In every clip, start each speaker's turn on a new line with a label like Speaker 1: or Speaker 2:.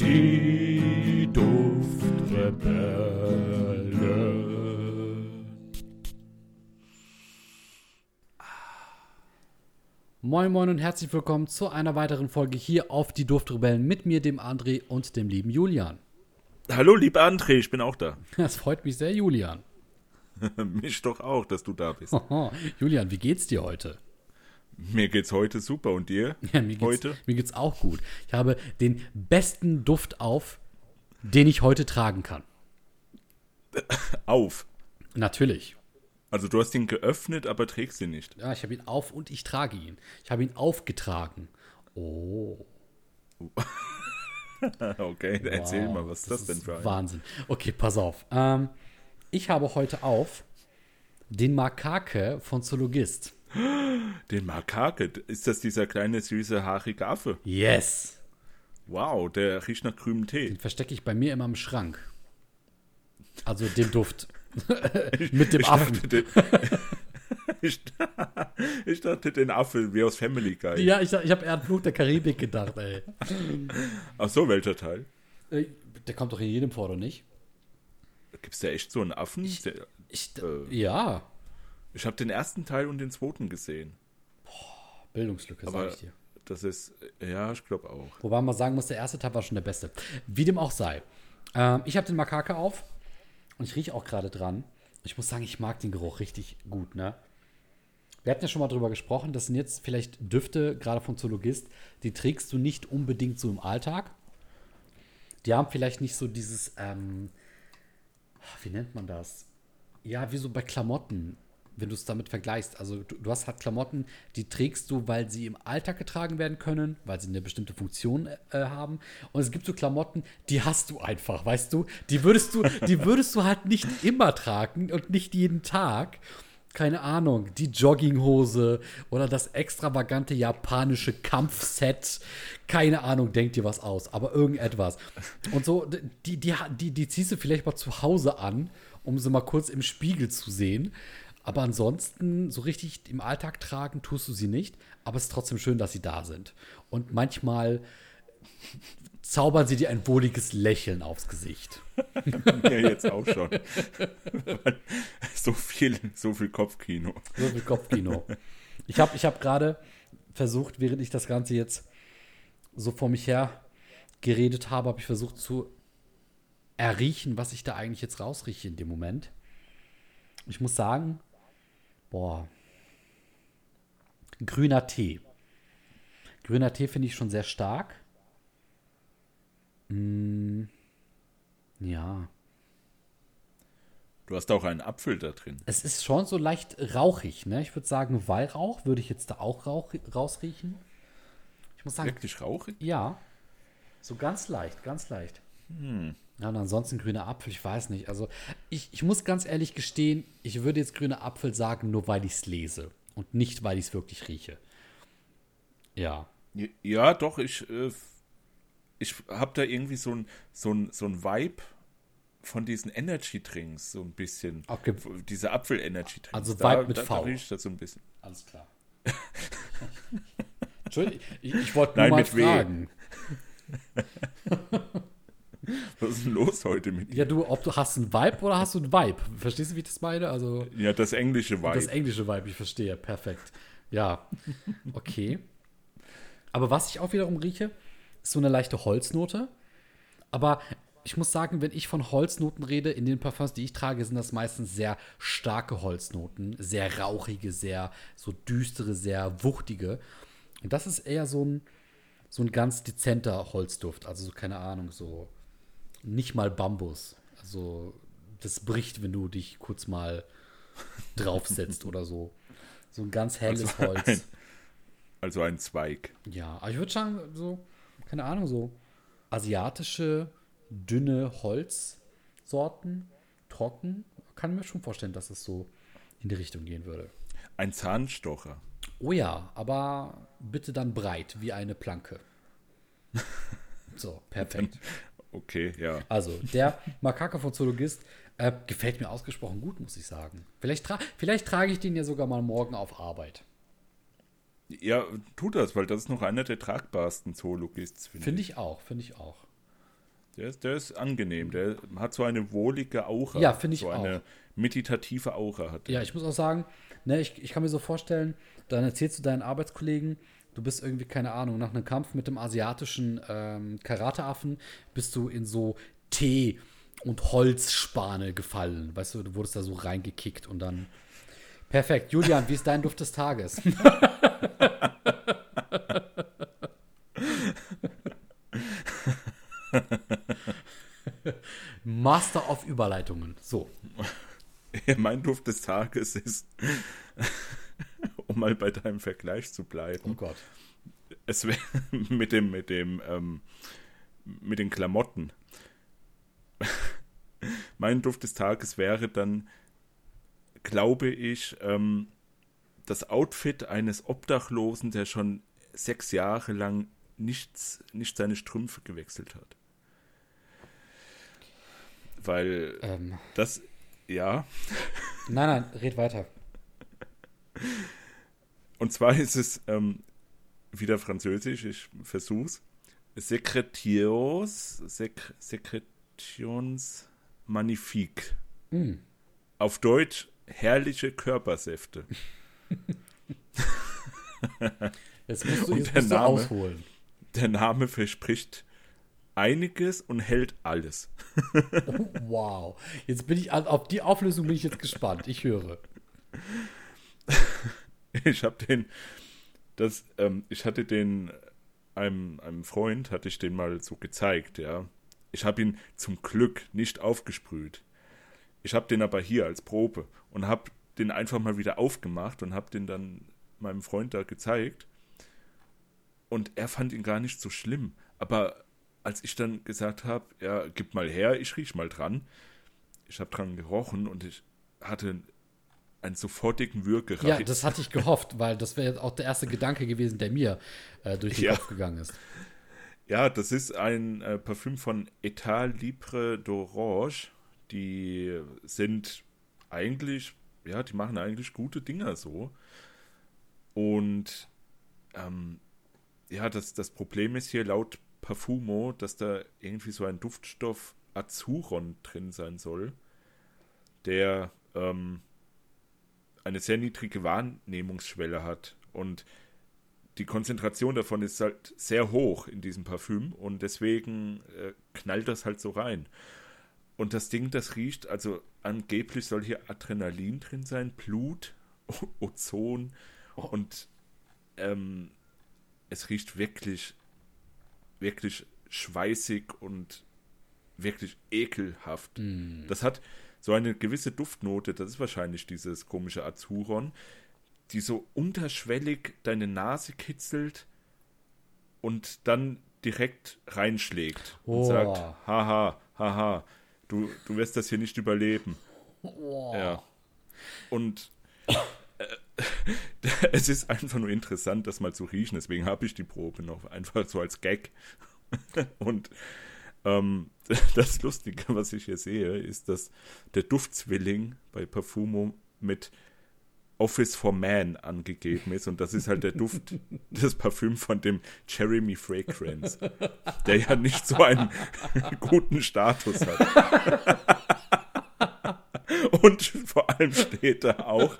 Speaker 1: Die Duftrebellen.
Speaker 2: Moin Moin und herzlich willkommen zu einer weiteren Folge hier auf die Duftrebellen mit mir, dem André und dem lieben Julian.
Speaker 1: Hallo, lieber André, ich bin auch da.
Speaker 2: Das freut mich sehr, Julian.
Speaker 1: Mich doch auch, dass du da bist.
Speaker 2: Julian, wie geht's dir heute?
Speaker 1: Mir geht's heute super und dir?
Speaker 2: Ja, mir geht's,
Speaker 1: heute?
Speaker 2: Mir geht's auch gut. Ich habe den besten Duft auf, den ich heute tragen kann.
Speaker 1: Auf.
Speaker 2: Natürlich.
Speaker 1: Also du hast ihn geöffnet, aber trägst ihn nicht.
Speaker 2: Ja, ich habe ihn auf und ich trage ihn. Ich habe ihn aufgetragen. Oh.
Speaker 1: okay, erzähl
Speaker 2: Wow,
Speaker 1: mal, was ist das, denn für ein?
Speaker 2: Wahnsinn. Okay, pass auf. Ähm, ich habe heute auf den Makake von Zoologist.
Speaker 1: Den Makake. Ist das dieser kleine, süße, haarige Affe?
Speaker 2: Yes.
Speaker 1: Wow, der riecht nach grünem Tee.
Speaker 2: Den verstecke ich bei mir immer im Schrank. Also den Duft. Mit dem
Speaker 1: Ich
Speaker 2: Affen.
Speaker 1: dachte, den, ich, ich dachte, den Affe wie aus Family Guy.
Speaker 2: Ja, ich, ich habe eher an Flug der Karibik gedacht, ey.
Speaker 1: Ach so, welcher Teil?
Speaker 2: Äh, Der kommt doch in jedem vor, oder nicht?
Speaker 1: Gibt's da echt so einen Affen? Ich,
Speaker 2: Ich,
Speaker 1: Äh.
Speaker 2: ja,
Speaker 1: ich habe den ersten Teil und den zweiten gesehen.
Speaker 2: Bildungslücke, sag ich dir.
Speaker 1: das ist, ja, ich glaube auch.
Speaker 2: Wobei man sagen muss, der erste Teil war schon der beste. Wie dem auch sei. Ähm, ich habe den Makake auf und ich rieche auch gerade dran. Ich muss sagen, ich mag den Geruch richtig gut, ne? Wir hatten ja schon mal drüber gesprochen, das sind jetzt vielleicht Düfte, gerade von Zoologist, die trägst du nicht unbedingt so im Alltag. Die haben vielleicht nicht so dieses, ähm, wie nennt man das? Ja, wie so bei Klamotten, wenn du es damit vergleichst. Also du, du hast halt Klamotten, die trägst du, weil sie im Alltag getragen werden können, weil sie eine bestimmte Funktion äh, haben. Und es gibt so Klamotten, die hast du einfach, weißt du? Die würdest du, die würdest du halt nicht immer tragen und nicht jeden Tag. Keine Ahnung, die Jogginghose oder das extravagante japanische Kampfset. Keine Ahnung, denkt dir was aus, aber irgendetwas. Und so, die, die, die, die ziehst du vielleicht mal zu Hause an, um sie mal kurz im Spiegel zu sehen. Aber ansonsten, so richtig im Alltag tragen tust du sie nicht. Aber es ist trotzdem schön, dass sie da sind. Und manchmal zaubern sie dir ein wohliges Lächeln aufs Gesicht.
Speaker 1: Mir jetzt auch schon. so viel, so viel Kopfkino.
Speaker 2: So viel Kopfkino. Ich habe ich hab gerade versucht, während ich das Ganze jetzt so vor mich her geredet habe, habe ich versucht zu erriechen, was ich da eigentlich jetzt rausrieche in dem Moment. Ich muss sagen, boah, grüner Tee. Grüner Tee finde ich schon sehr stark. Mm, ja,
Speaker 1: Du hast auch einen Apfel da drin.
Speaker 2: es ist schon so leicht rauchig, ne? Ich würde sagen, Weihrauch würde ich jetzt da auch rauch, rausriechen. Ich muss sagen,
Speaker 1: Wirklich rauchig?
Speaker 2: ja. So ganz leicht, ganz leicht. Ja, und ansonsten grüner Apfel, ich weiß nicht. Also, ich, ich muss ganz ehrlich gestehen, ich würde jetzt grüner Apfel sagen, nur weil ich es lese und nicht, weil ich es wirklich rieche. Ja.
Speaker 1: Ja, doch, ich, äh, ich habe da irgendwie so ein, so, ein, so ein Vibe von diesen Energy-Drinks, so ein bisschen.
Speaker 2: Okay.
Speaker 1: Diese Apfel-Energy-Drinks.
Speaker 2: Also
Speaker 1: da,
Speaker 2: Vibe mit
Speaker 1: da,
Speaker 2: V.
Speaker 1: Da ich das so ein bisschen.
Speaker 2: Alles klar. Entschuldigung, ich, ich wollte nur
Speaker 1: Nein,
Speaker 2: mal fragen.
Speaker 1: Was ist denn los heute mit dir?
Speaker 2: Ja, du, ob du hast einen Vibe oder hast du einen Vibe? Verstehst du, wie ich das meine? Also.
Speaker 1: Ja, das englische Vibe.
Speaker 2: Das englische Vibe, ich verstehe, perfekt. Ja, okay. Aber was ich auch wiederum rieche, ist so eine leichte Holznote. Aber ich muss sagen, wenn ich von Holznoten rede, in den Parfums, die ich trage, sind das meistens sehr starke Holznoten, sehr rauchige, sehr so düstere, sehr wuchtige. Und das ist eher so ein, so ein ganz dezenter Holzduft. Also so, keine Ahnung, so nicht mal Bambus. Also das bricht, wenn du dich kurz mal draufsetzt oder so. So ein ganz helles
Speaker 1: Also
Speaker 2: Holz.
Speaker 1: ein- Also ein Zweig.
Speaker 2: Ja, aber ich würde sagen, so, keine Ahnung, so asiatische, dünne Holzsorten, trocken, kann mir schon vorstellen, dass es so in die Richtung gehen würde.
Speaker 1: Ein Zahnstocher.
Speaker 2: Oh ja, aber bitte dann breit, wie eine Planke. So, perfekt.
Speaker 1: Okay, ja.
Speaker 2: Also, der Makake von Zoologist äh, gefällt mir ausgesprochen gut, muss ich sagen. Vielleicht, tra vielleicht trage ich den ja sogar mal morgen auf Arbeit.
Speaker 1: Ja, tu das, weil das ist noch einer der tragbarsten Zoologists, finde
Speaker 2: Finde ich auch, finde ich auch.
Speaker 1: Der ist, der ist angenehm. Der hat so eine wohlige Aura.
Speaker 2: Ja, finde ich
Speaker 1: so
Speaker 2: auch.
Speaker 1: So eine meditative Aura hat.
Speaker 2: Ja, ich muss auch sagen, ne, ich, ich kann mir so vorstellen, dann erzählst du deinen Arbeitskollegen, du bist irgendwie, keine Ahnung, nach einem Kampf mit dem asiatischen ähm, Karateaffen, bist du in so Tee und Holzspane gefallen. Weißt du, du wurdest da so reingekickt und dann. Perfekt. Julian, wie ist dein Duft des Tages? Master of Überleitungen. So.
Speaker 1: mein Duft des Tages ist, um mal bei deinem Vergleich zu bleiben.
Speaker 2: Oh Gott.
Speaker 1: Es wäre mit dem, mit dem, ähm, mit den Klamotten. mein Duft des Tages wäre dann, glaube ich, ähm, das Outfit eines Obdachlosen, der schon sechs Jahre lang nichts, nicht seine Strümpfe gewechselt hat. Weil
Speaker 2: Ähm.
Speaker 1: das, ja.
Speaker 2: Nein, nein, red weiter.
Speaker 1: Und zwar ist es ähm, wieder französisch, ich versuch's. Secretios, Sek Secretions Magnifique.
Speaker 2: Mm.
Speaker 1: Auf Deutsch herrliche Körpersäfte.
Speaker 2: Jetzt musst du, jetzt
Speaker 1: der
Speaker 2: musst du
Speaker 1: Name?
Speaker 2: ausholen.
Speaker 1: Der Name verspricht einiges und hält alles.
Speaker 2: Wow. Jetzt bin ich, auf die Auflösung bin ich jetzt gespannt. Ich höre.
Speaker 1: Ich habe den, das, ähm, ich hatte den, einem, einem Freund hatte ich den mal so gezeigt, ja. Ich habe ihn zum Glück nicht aufgesprüht. Ich habe den aber hier als Probe und habe den einfach mal wieder aufgemacht und habe den dann meinem Freund da gezeigt. Und er fand ihn gar nicht so schlimm. Aber als ich dann gesagt habe, ja, gib mal her, ich riech mal dran. Ich habe dran gerochen und ich hatte einen sofortigen Würgereiz.
Speaker 2: Ja, das hatte ich gehofft, weil das wäre jetzt auch der erste Gedanke gewesen, der mir äh, durch den
Speaker 1: Ja.
Speaker 2: Kopf gegangen ist.
Speaker 1: Ja, das ist ein äh, Parfüm von Etat Libre d'Orange. Die sind eigentlich, ja, die machen eigentlich gute Dinger so. Und ähm, ja, das, das Problem ist hier laut Parfumo, dass da irgendwie so ein Duftstoff Azuron drin sein soll, der ähm, eine sehr niedrige Wahrnehmungsschwelle hat. Und die Konzentration davon ist halt sehr hoch in diesem Parfüm und deswegen äh, knallt das halt so rein. Und das Ding, das riecht, also angeblich soll hier Adrenalin drin sein, Blut, Ozon und ähm, es riecht wirklich, wirklich schweißig und wirklich ekelhaft. Das hat so eine gewisse Duftnote, das ist wahrscheinlich dieses komische Azuron, die so unterschwellig deine Nase kitzelt und dann direkt reinschlägt und
Speaker 2: Oh.
Speaker 1: sagt, haha, haha, du, du wirst das hier nicht überleben.
Speaker 2: Oh.
Speaker 1: Ja. Und äh, es ist einfach nur interessant, das mal zu riechen. Deswegen habe ich die Probe noch einfach so als Gag. Und ähm, das Lustige, was ich hier sehe, ist, dass der Duftzwilling bei Parfumo mit Office for Man angegeben ist. Und das ist halt der Duft des Parfüms von dem Jeremy Fragrance, der ja nicht so einen guten Status hat. Und vor allem steht da auch,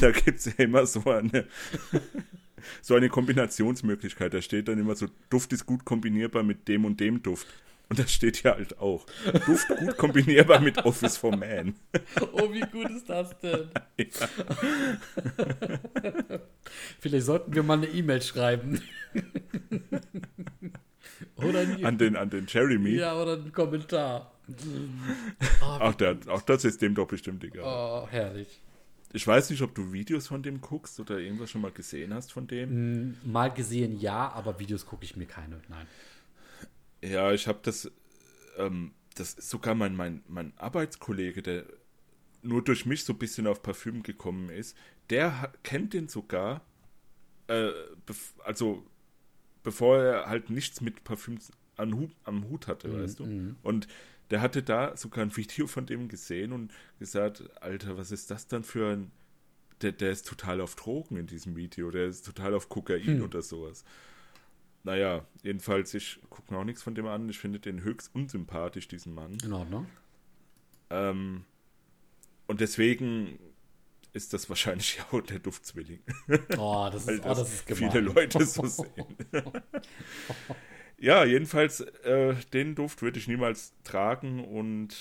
Speaker 1: da gibt es ja immer so eine, so eine Kombinationsmöglichkeit. Da steht dann immer so, Duft ist gut kombinierbar mit dem und dem Duft. Und das steht hier halt auch. Duft gut kombinierbar mit Office for Man.
Speaker 2: Oh, wie gut ist das denn? Vielleicht sollten wir mal eine E-Mail schreiben. oder nie.
Speaker 1: An den, an den Jeremy.
Speaker 2: Ja, oder einen Kommentar.
Speaker 1: Ach, der, auch das ist dem doch bestimmt egal.
Speaker 2: Oh, herrlich.
Speaker 1: Ich weiß nicht, ob du Videos von dem guckst oder irgendwas schon mal gesehen hast von dem.
Speaker 2: Mm, Mal gesehen ja, aber Videos gucke ich mir keine. Nein.
Speaker 1: Ja, ich habe das, ähm, das ist sogar mein, mein, mein Arbeitskollege, der nur durch mich so ein bisschen auf Parfüm gekommen ist, der kennt den sogar, äh, bef also bevor er halt nichts mit Parfüm an Hut, am Hut hatte, weißt du? Und der hatte da sogar ein Video von dem gesehen und gesagt, Alter, was ist das dann für ein, der, der ist total auf Drogen in diesem Video, der ist total auf Kokain oder sowas. naja, jedenfalls, ich gucke mir auch nichts von dem an. Ich finde den höchst unsympathisch, diesen Mann.
Speaker 2: In Ordnung.
Speaker 1: Ähm, und deswegen ist das wahrscheinlich auch der Duftzwilling.
Speaker 2: Oh, das
Speaker 1: Weil
Speaker 2: ist, oh, das ist gemein.
Speaker 1: viele Leute so sehen. ja, jedenfalls, äh, den Duft würde ich niemals tragen und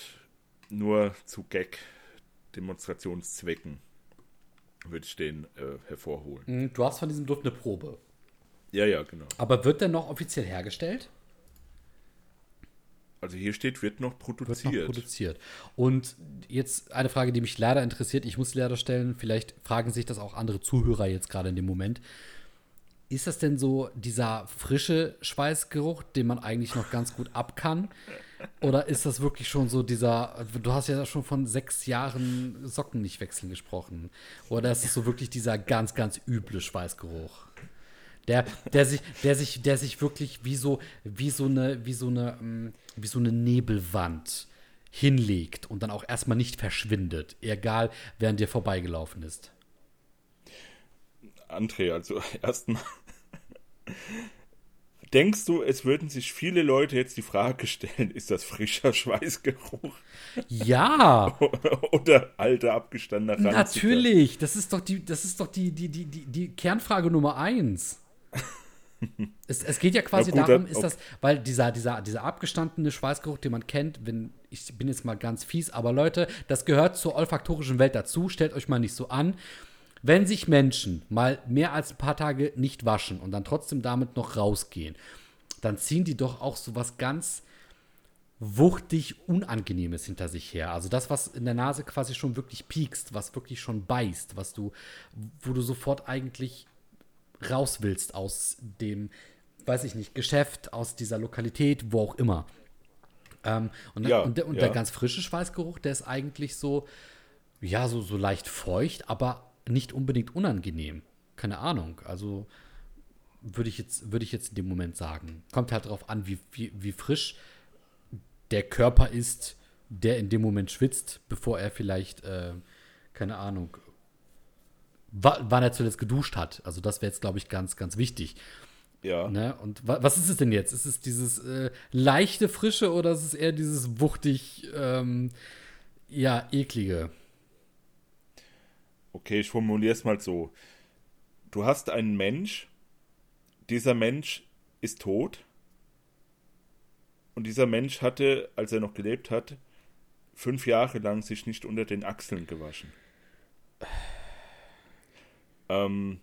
Speaker 1: nur zu Gag-Demonstrationszwecken würde ich den äh, hervorholen.
Speaker 2: Hm, Du hast von diesem Duft eine Probe.
Speaker 1: Ja, ja, genau.
Speaker 2: Aber wird der noch offiziell hergestellt?
Speaker 1: Also hier steht, wird noch
Speaker 2: Wird noch
Speaker 1: produziert.
Speaker 2: produziert. Und jetzt eine Frage, die mich leider interessiert. Ich muss leider stellen. Vielleicht fragen sich das auch andere Zuhörer jetzt gerade in dem Moment. Ist das denn so dieser frische Schweißgeruch, den man eigentlich noch ganz gut ab kann? Oder ist das wirklich schon so dieser, du hast ja schon von sechs Jahren Socken nicht wechseln gesprochen. Oder ist es so wirklich dieser ganz, ganz üble Schweißgeruch? Der, der sich, der sich, der sich wirklich wie so, wie so eine, wie so eine, ähm, wie so eine Nebelwand hinlegt und dann auch erstmal nicht verschwindet, egal wer an dir vorbeigelaufen ist.
Speaker 1: André, also erstmal. Denkst du, es würden sich viele Leute jetzt die Frage stellen, ist das frischer Schweißgeruch
Speaker 2: Ja,
Speaker 1: oder alter abgestandener ranziger?
Speaker 2: natürlich. Das ist doch die, das ist doch die, die, die, die, Kernfrage Nummer eins. es, es geht ja quasi
Speaker 1: gut,
Speaker 2: darum, ist das, weil dieser, dieser, dieser abgestandene Schweißgeruch, den man kennt, wenn, ich bin jetzt mal ganz fies, aber Leute, das gehört zur olfaktorischen Welt dazu, stellt euch mal nicht so an. Wenn sich Menschen mal mehr als ein paar Tage nicht waschen und dann trotzdem damit noch rausgehen, dann ziehen die doch auch so was ganz wuchtig Unangenehmes hinter sich her. Also das, was in der Nase quasi schon wirklich piekst, was wirklich schon beißt, was du, wo du sofort eigentlich raus willst aus dem, weiß ich nicht, Geschäft, aus dieser Lokalität, wo auch immer. Ähm, und
Speaker 1: Ja,
Speaker 2: und, der, und
Speaker 1: ja.
Speaker 2: der ganz frische Schweißgeruch, der ist eigentlich so, ja, so, so leicht feucht, aber nicht unbedingt unangenehm. Keine Ahnung. Also würde ich jetzt, würde ich jetzt in dem Moment sagen. Kommt halt darauf an, wie, wie, wie frisch der Körper ist, der in dem Moment schwitzt, bevor er vielleicht, äh, keine Ahnung, wa wann er zuletzt geduscht hat. Also das wäre jetzt, glaube ich, ganz, ganz wichtig.
Speaker 1: Ja.
Speaker 2: Ne? Und wa was ist es denn jetzt? Ist es dieses äh, leichte Frische oder ist es eher dieses wuchtig, ähm, ja, eklige?
Speaker 1: Okay, ich formuliere es mal so. Du hast einen Mensch, dieser Mensch ist tot und dieser Mensch hatte, als er noch gelebt hat, fünf Jahre lang sich nicht unter den Achseln gewaschen. Ähm,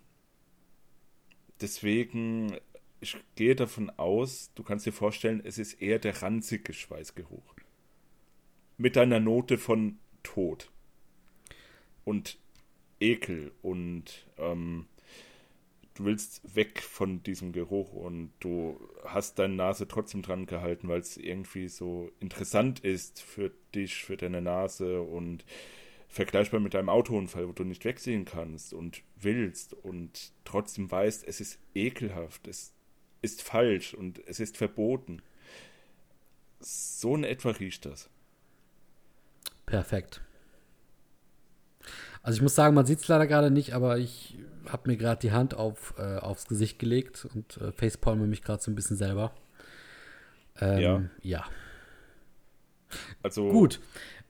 Speaker 1: deswegen, ich gehe davon aus, du kannst dir vorstellen, es ist eher der ranzige Schweißgeruch. Mit einer Note von Tod. Und Ekel und ähm, du willst weg von diesem Geruch und du hast deine Nase trotzdem dran gehalten, weil es irgendwie so interessant ist für dich, für deine Nase und vergleichbar mit einem Autounfall, wo du nicht wegsehen kannst und willst und trotzdem weißt, es ist ekelhaft, es ist falsch und es ist verboten. So in etwa riecht das.
Speaker 2: Perfekt. Also ich muss sagen, man sieht es leider gerade nicht, aber ich habe mir gerade die Hand auf, äh, aufs Gesicht gelegt und äh, facepalme mich gerade so ein bisschen selber. Ähm,
Speaker 1: Ja.
Speaker 2: ja.
Speaker 1: Also
Speaker 2: Gut.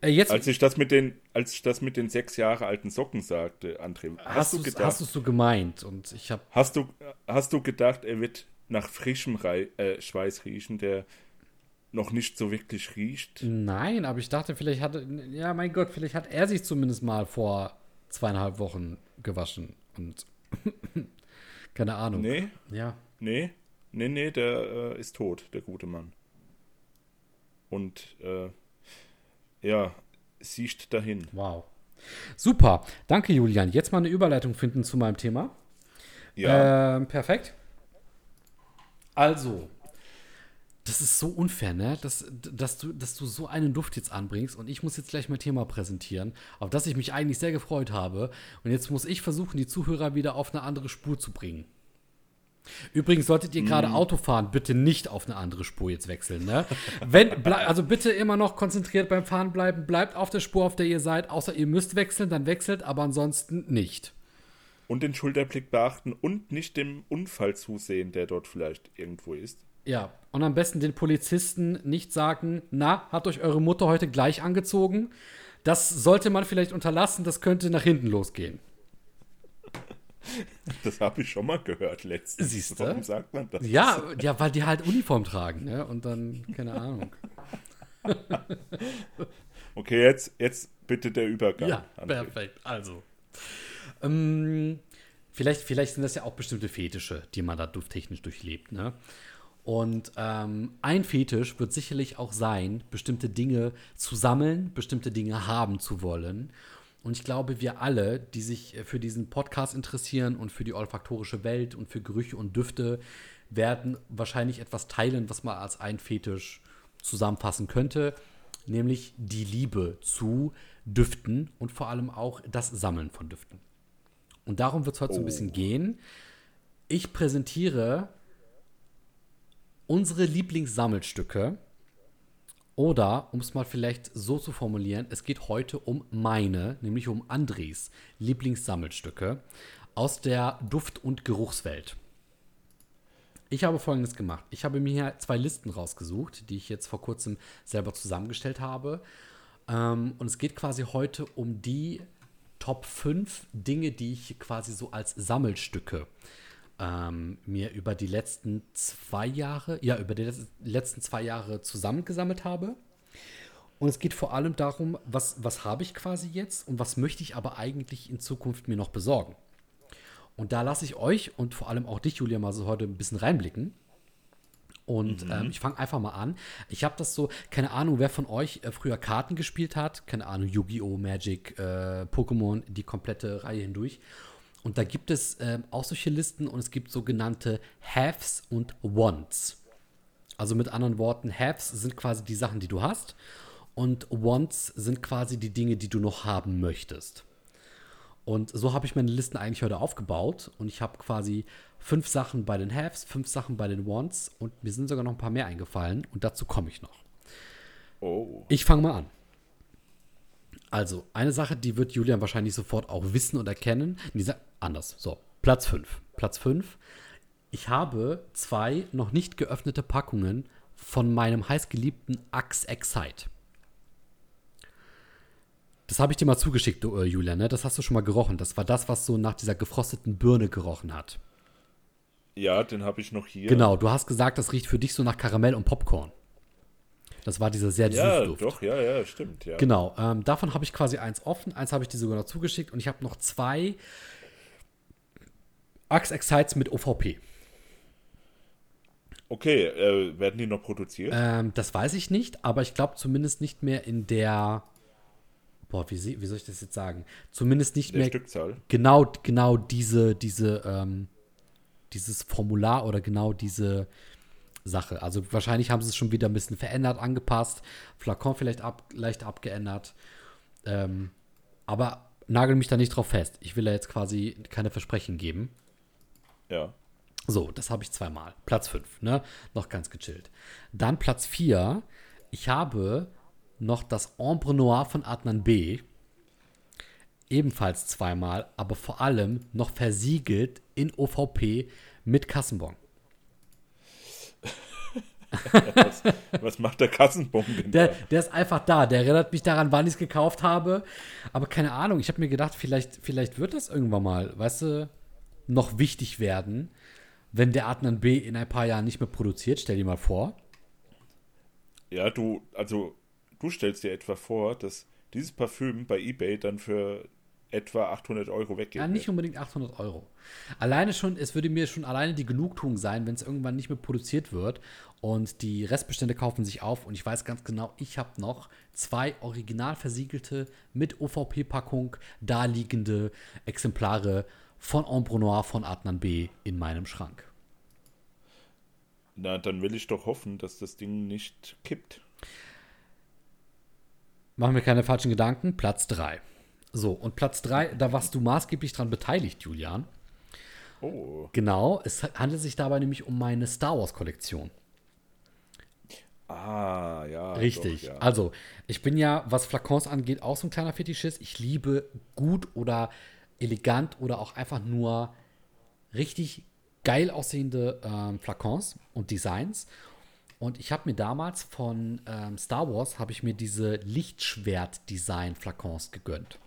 Speaker 2: Äh, jetzt
Speaker 1: Als ich das mit den, als ich das mit den sechs Jahre alten Socken sagte, André, hast,
Speaker 2: hast
Speaker 1: du
Speaker 2: du
Speaker 1: gedacht,
Speaker 2: hast du's so gemeint und ich habe
Speaker 1: hast du, hast du gedacht, er wird nach frischem Rei äh, Schweiß riechen, der noch nicht so wirklich riecht?
Speaker 2: nein, aber ich dachte, vielleicht hatte ja mein Gott, vielleicht hat er sich zumindest mal vor zweieinhalb Wochen gewaschen und keine Ahnung.
Speaker 1: Nee,
Speaker 2: Ja.
Speaker 1: nee, nee, nee, der äh, ist tot, der gute Mann. Und äh, ja, sieht dahin.
Speaker 2: Wow. Super. Danke, Julian. Jetzt mal eine Überleitung finden zu meinem Thema.
Speaker 1: Ja,
Speaker 2: Ähm, perfekt. Also, das ist so unfair, ne? Dass, dass, du, dass du so einen Duft jetzt anbringst und ich muss jetzt gleich mein Thema präsentieren, auf das ich mich eigentlich sehr gefreut habe. Und jetzt muss ich versuchen, die Zuhörer wieder auf eine andere Spur zu bringen. Übrigens solltet ihr gerade Auto fahren, bitte nicht auf eine andere Spur jetzt wechseln, ne? Wenn, also bitte immer noch konzentriert beim Fahren bleiben, bleibt auf der Spur, auf der ihr seid, außer ihr müsst wechseln, dann wechselt, aber ansonsten nicht.
Speaker 1: und den Schulterblick beachten und nicht dem Unfall zusehen, der dort vielleicht irgendwo ist.
Speaker 2: Ja, und am besten den Polizisten nicht sagen, na, hat euch eure Mutter heute gleich angezogen? Das sollte man vielleicht unterlassen, das könnte nach hinten losgehen.
Speaker 1: Das habe ich schon mal gehört letztens.
Speaker 2: Siehst du?
Speaker 1: Warum sagt man das?
Speaker 2: Ja, ja, weil die halt Uniform tragen, ne? Und dann, keine Ahnung.
Speaker 1: Okay, jetzt, jetzt bitte der Übergang.
Speaker 2: Ja,
Speaker 1: André.
Speaker 2: perfekt. Also. Ähm, vielleicht, vielleicht sind das ja auch bestimmte Fetische, die man da dufttechnisch durchlebt, ne? Und ähm, ein Fetisch wird sicherlich auch sein, bestimmte Dinge zu sammeln, bestimmte Dinge haben zu wollen. Und ich glaube, wir alle, die sich für diesen Podcast interessieren und für die olfaktorische Welt und für Gerüche und Düfte, werden wahrscheinlich etwas teilen, was man als ein Fetisch zusammenfassen könnte, nämlich die Liebe zu Düften und vor allem auch das Sammeln von Düften. Und darum wird es heute so ein bisschen gehen. Ich präsentiere unsere Lieblingssammelstücke. Oder, um es mal vielleicht so zu formulieren, es geht heute um meine, nämlich um Andres Lieblingssammelstücke aus der Duft- und Geruchswelt. Ich habe folgendes gemacht. Ich habe mir hier zwei Listen rausgesucht, die ich jetzt vor kurzem selber zusammengestellt habe. Ähm, und es geht quasi heute um die Top 5 Dinge, die ich quasi so als Sammelstücke ähm, mir über die letzten zwei Jahre, ja, über die letz- letzten zwei Jahre zusammengesammelt habe. Und es geht vor allem darum, was, was habe ich quasi jetzt und was möchte ich aber eigentlich in Zukunft mir noch besorgen. Und da lasse ich euch und vor allem auch dich, Julia, mal so heute ein bisschen reinblicken. Und ähm, ich fange einfach mal an. Ich habe das so, keine Ahnung, wer von euch äh, früher Karten gespielt hat. Keine Ahnung, Yu-Gi-Oh!, Magic, äh, Pokémon, die komplette Reihe hindurch. Und da gibt es ähm, auch solche Listen und es gibt sogenannte Haves und Wants. Also mit anderen Worten, Haves sind quasi die Sachen, die du hast. Und Wants sind quasi die Dinge, die du noch haben möchtest. Und so habe ich meine Listen eigentlich heute aufgebaut. Und ich habe quasi fünf Sachen bei den Haves, fünf Sachen bei den Wants. Und mir sind sogar noch ein paar mehr eingefallen. Und dazu komme ich noch.
Speaker 1: Oh.
Speaker 2: Ich fange mal an. Also, eine Sache, die wird Julian wahrscheinlich sofort auch wissen und erkennen. Sa- anders. So, Platz 5. Platz 5. Ich habe zwei noch nicht geöffnete Packungen von meinem heißgeliebten Axe Excite. Das habe ich dir mal zugeschickt, du, äh, Julian, ne? Das hast du schon mal gerochen. Das war das, was so nach dieser gefrosteten Birne gerochen hat.
Speaker 1: Ja, den habe ich noch hier.
Speaker 2: Genau, du hast gesagt, das riecht für dich so nach Karamell und Popcorn. Das war dieser sehr
Speaker 1: Ja,
Speaker 2: süße Duft.
Speaker 1: doch, ja, ja, stimmt, ja.
Speaker 2: Genau, ähm, davon habe ich quasi eins offen, eins habe ich dir sogar noch zugeschickt und ich habe noch zwei Axe Excites mit OVP.
Speaker 1: Okay, äh, werden die noch produziert?
Speaker 2: Ähm, das weiß ich nicht, aber ich glaube zumindest nicht mehr in der. Boah, wie, wie soll ich das jetzt sagen? Zumindest nicht
Speaker 1: Der
Speaker 2: mehr
Speaker 1: Stückzahl.
Speaker 2: genau, genau diese, diese, ähm, dieses Formular oder genau diese Sache. Also wahrscheinlich haben sie es schon wieder ein bisschen verändert, angepasst, Flakon vielleicht ab, leicht abgeändert. Ähm, aber nagel mich da nicht drauf fest. Ich will da jetzt quasi keine Versprechen geben.
Speaker 1: Ja.
Speaker 2: So, das habe ich zweimal. Platz 5, ne? Noch ganz gechillt. Dann Platz 4. Ich habe noch das Ombre Noir von Adnan B. Ebenfalls zweimal, aber vor allem noch versiegelt in OVP mit Kassenbon.
Speaker 1: Was, was macht der Kassenbon denn
Speaker 2: Der,
Speaker 1: da?
Speaker 2: der ist einfach da. Der erinnert mich daran, wann ich es gekauft habe. Aber keine Ahnung. Ich habe mir gedacht, vielleicht, vielleicht wird das irgendwann mal, weißt du, noch wichtig werden, wenn der Adnan B in ein paar Jahren nicht mehr produziert. Stell dir mal vor.
Speaker 1: Ja, du, also, du stellst dir etwa vor, dass dieses Parfüm bei eBay dann für etwa 800 Euro weggeht.
Speaker 2: Ja, nicht unbedingt 800 Euro. Alleine schon, es würde mir schon alleine die Genugtuung sein, wenn es irgendwann nicht mehr produziert wird und die Restbestände kaufen sich auf und ich weiß ganz genau, ich habe noch zwei original versiegelte mit OVP-Packung daliegende Exemplare von Ombre Noir von Adnan B in meinem Schrank.
Speaker 1: Na, dann will ich doch hoffen, dass das Ding nicht kippt.
Speaker 2: Machen wir keine falschen Gedanken. Platz 3. So, und Platz 3, da warst du maßgeblich dran beteiligt, Julian.
Speaker 1: Oh,
Speaker 2: Genau, es handelt sich dabei nämlich um meine Star Wars-Kollektion.
Speaker 1: ah, ja.
Speaker 2: Richtig.
Speaker 1: Doch, ja.
Speaker 2: Also, ich bin ja, was Flakons angeht, auch so ein kleiner Fetischist. Ich liebe gut oder elegant oder auch einfach nur richtig geil aussehende ähm, Flakons und Designs. Und ich habe mir damals von ähm, Star Wars habe ich mir diese Lichtschwert-Design-Flakons gegönnt.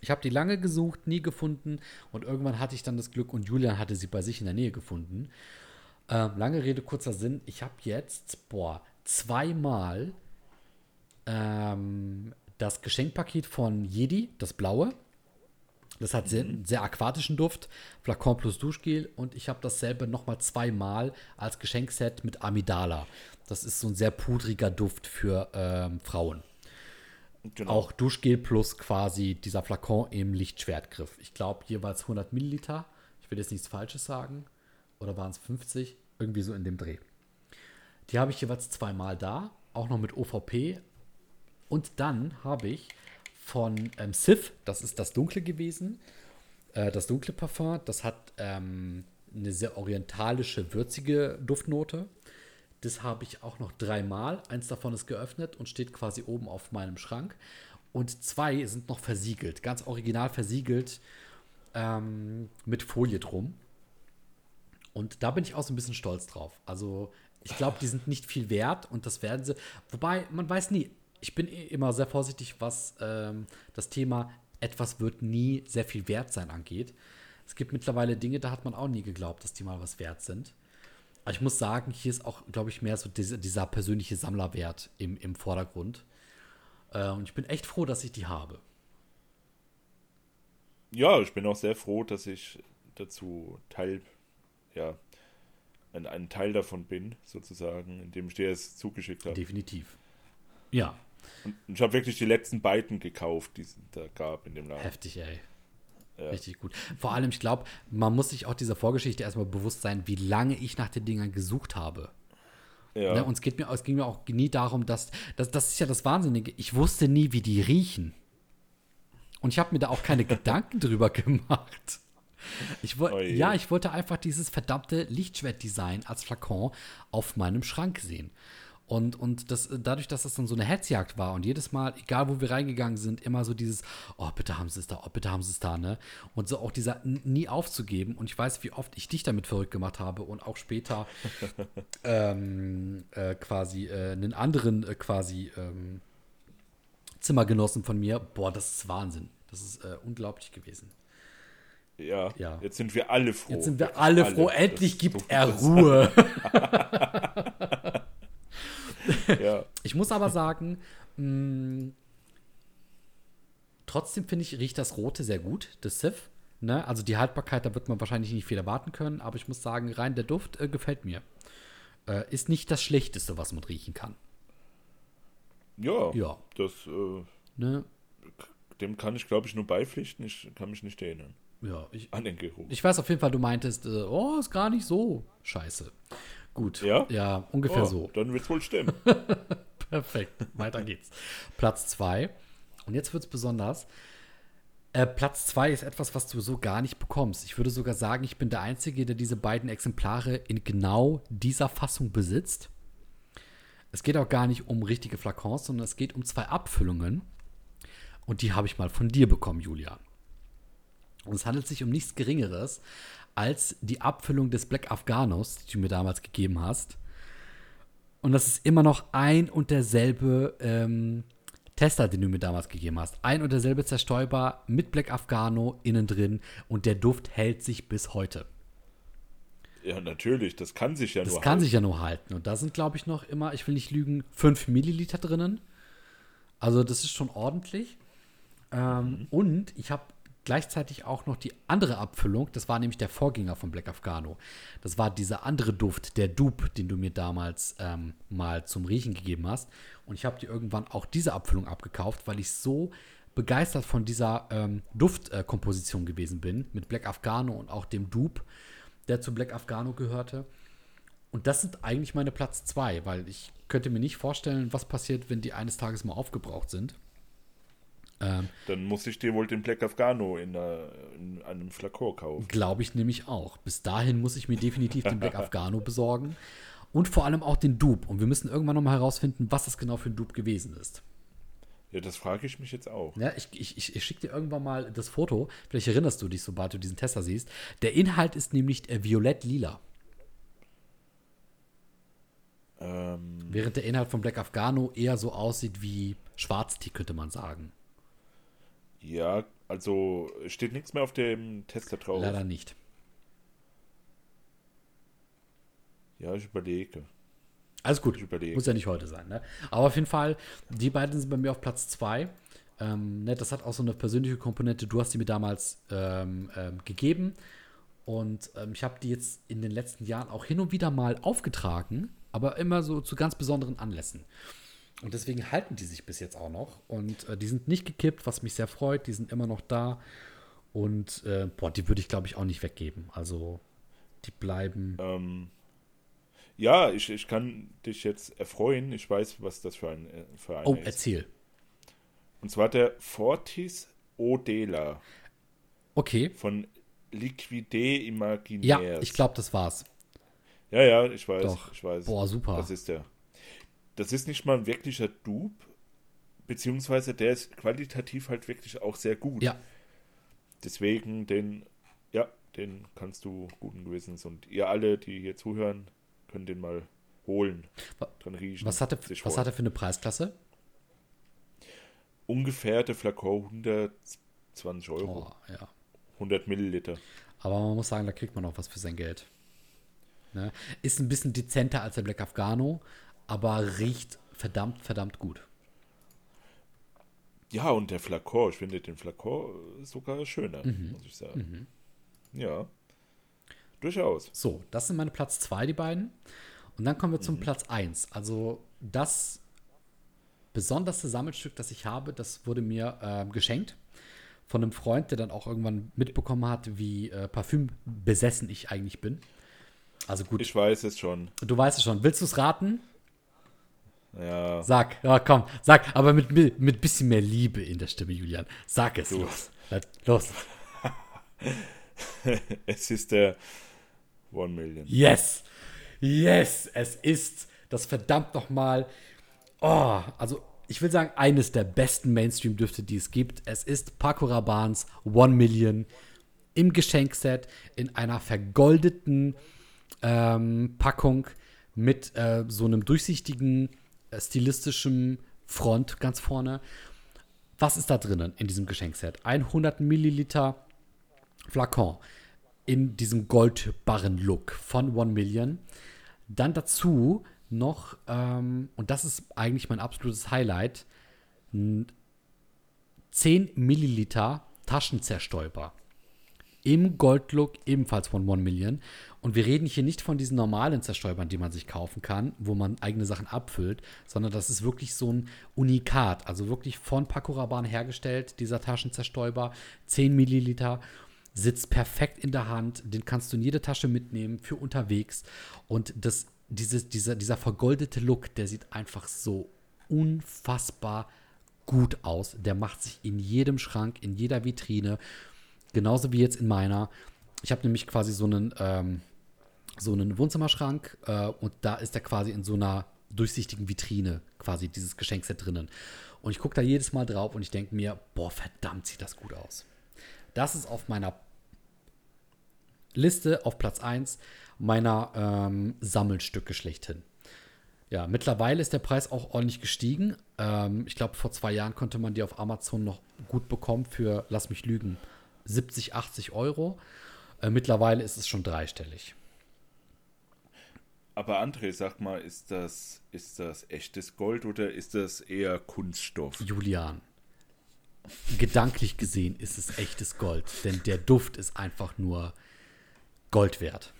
Speaker 2: Ich habe die lange gesucht, nie gefunden und irgendwann hatte ich dann das Glück und Julian hatte sie bei sich in der Nähe gefunden. Ähm, lange Rede, kurzer Sinn. Ich habe jetzt, boah, zweimal ähm, das Geschenkpaket von Jedi, das blaue. Das hat sehr, einen sehr aquatischen Duft, Flakon plus Duschgel und ich habe dasselbe nochmal zweimal als Geschenkset mit Amidala. Das ist so ein sehr pudriger Duft für ähm, Frauen.
Speaker 1: Genau.
Speaker 2: Auch Duschgel plus quasi dieser Flakon im Lichtschwertgriff. Ich glaube jeweils 100 Milliliter. Ich will jetzt nichts Falsches sagen. Oder waren es 50? Irgendwie so in dem Dreh. Die habe ich jeweils zweimal da. Auch noch mit OVP. Und dann habe ich von ähm, Sif, das ist das Dunkle gewesen, äh, das dunkle Parfum, das hat ähm, eine sehr orientalische, würzige Duftnote. Das habe ich auch noch dreimal. Eins davon ist geöffnet und steht quasi oben auf meinem Schrank. Und zwei sind noch versiegelt, ganz original versiegelt ähm, mit Folie drum. Und da bin ich auch so ein bisschen stolz drauf. Also ich glaube, die sind nicht viel wert und das werden sie. Wobei, man weiß nie. Ich bin eh immer sehr vorsichtig, was ähm, das Thema etwas wird nie sehr viel wert sein angeht. Es gibt mittlerweile Dinge, da hat man auch nie geglaubt, dass die mal was wert sind. Aber ich muss sagen, hier ist auch, glaube ich, mehr so dieser, dieser persönliche Sammlerwert im, im Vordergrund. Äh, und ich bin echt froh, dass ich die habe.
Speaker 1: Ja, ich bin auch sehr froh, dass ich dazu Teil, ja, ein, ein Teil davon bin, sozusagen, indem ich dir es zugeschickt habe.
Speaker 2: Definitiv. Ja,
Speaker 1: Und ich habe wirklich die letzten beiden gekauft, die es da gab in dem Laden.
Speaker 2: heftig, ey.
Speaker 1: Ja.
Speaker 2: Richtig gut. Vor allem, ich glaube, man muss sich auch dieser Vorgeschichte erstmal bewusst sein, wie lange ich nach den Dingern gesucht habe.
Speaker 1: Ja.
Speaker 2: Ne? Und es, geht mir, es ging mir auch nie darum, dass, dass. Das ist ja das Wahnsinnige. Ich wusste nie, wie die riechen. Und ich habe mir da auch keine Gedanken drüber gemacht. Ich woll,
Speaker 1: Oje.
Speaker 2: ja, ich wollte einfach dieses verdammte Lichtschwert-Design als Flakon auf meinem Schrank sehen. Und, und das, dadurch, dass das dann so eine Hetzjagd war und jedes Mal, egal wo wir reingegangen sind, immer so dieses, oh, bitte haben sie es da, oh, bitte haben sie es da, ne? Und so auch dieser nie aufzugeben. Und ich weiß, wie oft ich dich damit verrückt gemacht habe und auch später ähm, äh, quasi äh, einen anderen äh, quasi ähm, Zimmergenossen von mir. Boah, das ist Wahnsinn. Das ist äh, unglaublich gewesen.
Speaker 1: ja.
Speaker 2: Ja.
Speaker 1: Jetzt sind wir alle froh.
Speaker 2: Jetzt sind wir
Speaker 1: Wirklich
Speaker 2: alle froh. Endlich gibt er. Ruhe.
Speaker 1: Ja.
Speaker 2: Ich muss aber sagen, mh, trotzdem finde ich, riecht das Rote sehr gut, das Sif. Ne? Also die Haltbarkeit, da wird man wahrscheinlich nicht viel erwarten können, aber ich muss sagen, rein der Duft äh, gefällt mir. Äh, ist nicht das Schlechteste, was man riechen kann.
Speaker 1: ja,
Speaker 2: Ja.
Speaker 1: das, äh,
Speaker 2: Ne?
Speaker 1: dem kann ich, glaube ich, nur beipflichten. Ich kann mich nicht erinnern
Speaker 2: Ja, ich,
Speaker 1: an den Geruch.
Speaker 2: ich weiß auf jeden Fall, du meintest, äh, oh, ist gar nicht so scheiße. Gut.
Speaker 1: Ja?
Speaker 2: Ja, ungefähr
Speaker 1: oh,
Speaker 2: so.
Speaker 1: Dann wird es wohl stimmen.
Speaker 2: Perfekt. Weiter geht's. Platz 2. Und jetzt wird's besonders. Äh, Platz 2 ist etwas, was du so gar nicht bekommst. Ich würde sogar sagen, ich bin der Einzige, der diese beiden Exemplare in genau dieser Fassung besitzt. Es geht auch gar nicht um richtige Flakons, sondern es geht um zwei Abfüllungen. Und die habe ich mal von dir bekommen, Julia. Und es handelt sich um nichts Geringeres als die Abfüllung des Black Afghanos, die du mir damals gegeben hast. Und das ist immer noch ein und derselbe ähm, Tester, den du mir damals gegeben hast. Ein und derselbe Zerstäuber mit Black Afghano innen drin und der Duft hält sich bis heute.
Speaker 1: ja, natürlich. Das kann sich ja
Speaker 2: Das
Speaker 1: nur
Speaker 2: kann
Speaker 1: halten.
Speaker 2: sich ja nur halten. Und da sind, glaube ich, noch immer, ich will nicht lügen, 5 Milliliter drinnen. Also das ist schon ordentlich. Ähm, Und ich habe gleichzeitig auch noch die andere Abfüllung. Das war nämlich der Vorgänger von Black Afghano. Das war dieser andere Duft, der Dupe, den du mir damals ähm, mal zum Riechen gegeben hast. Und ich habe dir irgendwann auch diese Abfüllung abgekauft, weil ich so begeistert von dieser ähm, Duftkomposition gewesen bin mit Black Afghano und auch dem Dupe, der zu Black Afghano gehörte. Und das sind eigentlich meine Platz zwei, weil ich könnte mir nicht vorstellen, was passiert, wenn die eines Tages mal aufgebraucht sind. Ähm,
Speaker 1: Dann muss ich dir wohl den Black Afghano in, einer, in einem Flakor kaufen.
Speaker 2: Glaube ich nämlich auch. Bis dahin muss ich mir definitiv den Black Afghano besorgen. Und vor allem auch den Dupe. Und wir müssen irgendwann nochmal herausfinden, was das genau für ein Dupe gewesen ist.
Speaker 1: Ja, das frage ich mich jetzt auch.
Speaker 2: Ja, ich ich, ich, ich schicke dir irgendwann mal das Foto. Vielleicht erinnerst du dich, sobald du diesen Tester siehst. Der Inhalt ist nämlich äh, violett-lila.
Speaker 1: Ähm,
Speaker 2: Während der Inhalt von Black Afghano eher so aussieht wie Schwarztee, könnte man sagen.
Speaker 1: Ja, also steht nichts mehr auf dem Tester drauf.
Speaker 2: Leider nicht.
Speaker 1: Ja, ich überlege.
Speaker 2: Alles gut. Muss ja nicht heute sein, ne? Aber auf jeden Fall, die beiden sind bei mir auf Platz 2. Ähm, ne, das hat auch so eine persönliche Komponente. Du hast die mir damals ähm, ähm, gegeben. Und ähm, ich habe die jetzt in den letzten Jahren auch hin und wieder mal aufgetragen, aber immer so zu ganz besonderen Anlässen. Und deswegen halten die sich bis jetzt auch noch. Und äh, die sind nicht gekippt, was mich sehr freut. Die sind immer noch da. Und äh, boah, die würde ich, glaube ich, auch nicht weggeben. Also, die bleiben.
Speaker 1: Ähm, ja, ich, ich kann dich jetzt erfreuen. Ich weiß, was das für ein, äh, für einer
Speaker 2: oh,
Speaker 1: ist.
Speaker 2: erzähl.
Speaker 1: Und zwar der Fortis Odela
Speaker 2: Okay.
Speaker 1: von Liquide
Speaker 2: Ja,
Speaker 1: Imaginaires.
Speaker 2: ich glaube, das war's.
Speaker 1: Ja, ja, ich weiß.
Speaker 2: Doch.
Speaker 1: Ich weiß.
Speaker 2: Boah, super.
Speaker 1: Das ist der. Das ist nicht mal ein wirklicher Dupe, beziehungsweise der ist qualitativ halt wirklich auch sehr gut.
Speaker 2: Ja,
Speaker 1: Deswegen den, ja, den kannst du guten Gewissens und ihr alle, die hier zuhören, können den mal holen. Dran riechen.
Speaker 2: was hat er, was hat er für eine Preisklasse?
Speaker 1: Ungefähr der Flakon 120 Euro.
Speaker 2: Oh, ja.
Speaker 1: 100 Milliliter.
Speaker 2: Aber man muss sagen, da kriegt man auch was für sein Geld. Ne? Ist ein bisschen dezenter als der Black Afghano, aber riecht verdammt, verdammt gut.
Speaker 1: Ja, und der Flakon, ich finde den Flakon sogar schöner,
Speaker 2: Mhm.
Speaker 1: muss ich sagen. Ja. Durchaus.
Speaker 2: So, das sind meine Platz 2, die beiden. Und dann kommen wir
Speaker 1: Mhm.
Speaker 2: zum Platz 1. Also das besonderste Sammelstück, das ich habe, das wurde mir ähm, geschenkt von einem Freund, der dann auch irgendwann mitbekommen hat, wie äh, Parfüm besessen ich eigentlich bin. Also gut,
Speaker 1: Ich weiß es schon.
Speaker 2: du weißt es schon. Willst du es raten?
Speaker 1: Ja.
Speaker 2: Sag, ja komm, sag, aber mit, mit mit bisschen mehr Liebe in der Stimme, Julian. Sag es,
Speaker 1: Du.
Speaker 2: los. Los.
Speaker 1: Es ist der One Million.
Speaker 2: Yes! Yes! Es ist das verdammt nochmal. Oh, also ich will sagen, eines der besten Mainstream-Düfte, die es gibt. Es ist Paco Rabanne's One Million im Geschenkset in einer vergoldeten ähm, Packung mit äh, so einem durchsichtigen, äh, stilistischen Front ganz vorne. Was ist da drinnen in diesem Geschenkset? 100 Milliliter Flakon in diesem Goldbarren-Look von One Million. Dann dazu noch, ähm, und das ist eigentlich mein absolutes Highlight, n- 10 Milliliter Taschenzerstäuber. Im Goldlook ebenfalls von One Million. Und wir reden hier nicht von diesen normalen Zerstäubern, die man sich kaufen kann, wo man eigene Sachen abfüllt, sondern das ist wirklich so ein Unikat. Also wirklich von Paco Rabanne hergestellt, dieser Taschenzerstäuber. 10 Milliliter sitzt perfekt in der Hand, den kannst du in jede Tasche mitnehmen für unterwegs. Und das, dieses, dieser, dieser vergoldete Look, der sieht einfach so unfassbar gut aus. Der macht sich in jedem Schrank, in jeder Vitrine, genauso wie jetzt in meiner. Ich habe nämlich quasi so einen, ähm, so einen Wohnzimmerschrank äh, und da ist er quasi in so einer durchsichtigen Vitrine quasi dieses Geschenkset drinnen. Und ich gucke da jedes Mal drauf und ich denke mir, boah, verdammt, sieht das gut aus. Das ist auf meiner Liste auf Platz 1 meiner ähm, Sammelstücke schlechthin. Ja, mittlerweile ist der Preis auch ordentlich gestiegen. Ähm, ich glaube, vor zwei Jahren konnte man die auf Amazon noch gut bekommen für, lass mich lügen, 70, 80 Euro. Äh, mittlerweile ist es schon dreistellig.
Speaker 1: Aber André, sag mal, ist das, ist das echtes Gold oder ist das eher Kunststoff?
Speaker 2: Julian, gedanklich gesehen ist es echtes Gold, denn der Duft ist einfach nur Gold wert.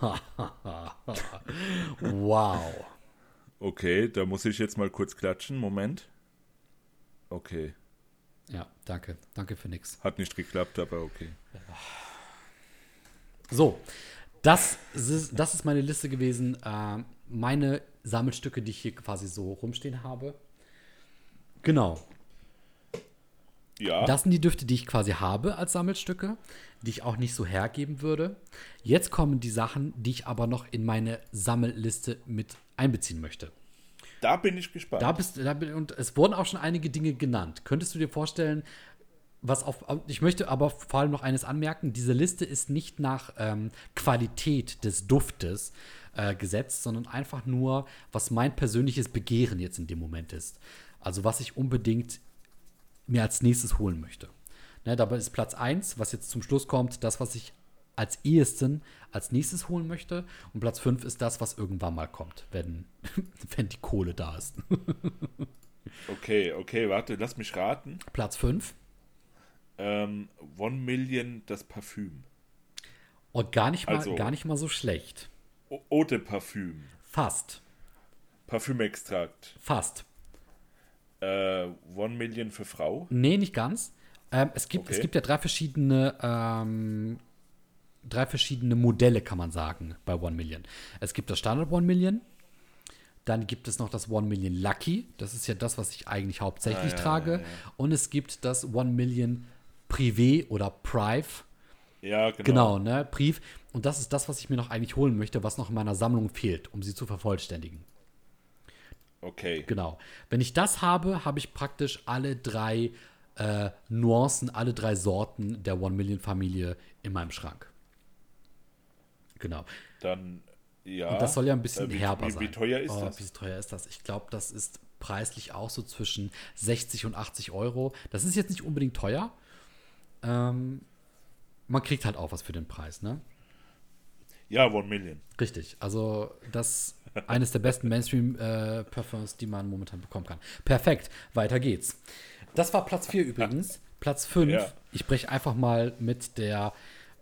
Speaker 2: wow.
Speaker 1: Okay, da muss ich jetzt mal kurz klatschen. Moment. Okay.
Speaker 2: Ja, danke. Danke für nix.
Speaker 1: Hat nicht geklappt, aber okay.
Speaker 2: So, das ist, das ist meine Liste gewesen. Ähm, meine Sammelstücke, die ich hier quasi so rumstehen habe. Genau.
Speaker 1: Ja,
Speaker 2: Das sind die Düfte, die ich quasi habe als Sammelstücke, die ich auch nicht so hergeben würde. Jetzt kommen die Sachen, die ich aber noch in meine Sammelliste mit einbeziehen möchte.
Speaker 1: Da bin ich gespannt.
Speaker 2: Da bist da, bin- und es wurden auch schon einige Dinge genannt. Könntest du dir vorstellen, was auf. Ich möchte aber vor allem noch eines anmerken: Diese Liste ist nicht nach ähm, Qualität des Duftes äh, gesetzt, sondern einfach nur, was mein persönliches Begehren jetzt in dem Moment ist. Also, was ich unbedingt mir als nächstes holen möchte. Ne, dabei ist Platz 1, was jetzt zum Schluss kommt, das, was ich als ehesten als nächstes holen möchte. Und Platz 5 ist das, was irgendwann mal kommt, wenn, wenn die Kohle da ist.
Speaker 1: Okay, okay, warte, lass mich raten.
Speaker 2: Platz 5.
Speaker 1: Ähm, One Million das Parfüm.
Speaker 2: Und Oh, gar nicht mal,
Speaker 1: Also-
Speaker 2: gar nicht mal so schlecht.
Speaker 1: Eau de Parfüm.
Speaker 2: Fast.
Speaker 1: Parfümextrakt.
Speaker 2: Fast.
Speaker 1: Äh, One Million für Frau.
Speaker 2: Nee, nicht ganz. Ähm, es, gibt, es
Speaker 1: Okay.
Speaker 2: gibt ja drei verschiedene, ähm, drei verschiedene Modelle, kann man sagen, bei One Million. Es gibt das Standard One Million. Dann gibt es noch das One Million Lucky. Das ist ja das, was ich eigentlich hauptsächlich
Speaker 1: Ah, ja,
Speaker 2: trage.
Speaker 1: ja, ja.
Speaker 2: Und es gibt das One Million Privé oder Prive.
Speaker 1: Ja, genau.
Speaker 2: Genau, ne? Brief. Und das ist das, was ich mir noch eigentlich holen möchte, was noch in meiner Sammlung fehlt, um sie zu vervollständigen.
Speaker 1: Okay.
Speaker 2: Genau. Wenn ich das habe, habe ich praktisch alle drei äh, Nuancen, alle drei Sorten der One Million Familie in meinem Schrank. Genau.
Speaker 1: Dann, ja.
Speaker 2: Und das soll ja ein bisschen
Speaker 1: Äh, wie,
Speaker 2: herber
Speaker 1: wie,
Speaker 2: sein.
Speaker 1: Wie teuer ist
Speaker 2: oh,
Speaker 1: das?
Speaker 2: Wie teuer ist das? Ich glaube, das ist preislich auch so zwischen 60 und 80 Euro. Das ist jetzt nicht unbedingt teuer. Ähm, man kriegt halt auch was für den Preis, ne?
Speaker 1: Ja, One Million.
Speaker 2: Richtig. Also das eines der besten Mainstream-Parfums, die man momentan bekommen kann. Perfekt. Weiter geht's. Das war Platz 4 übrigens. Platz 5.
Speaker 1: Ja.
Speaker 2: Ich breche einfach mal mit der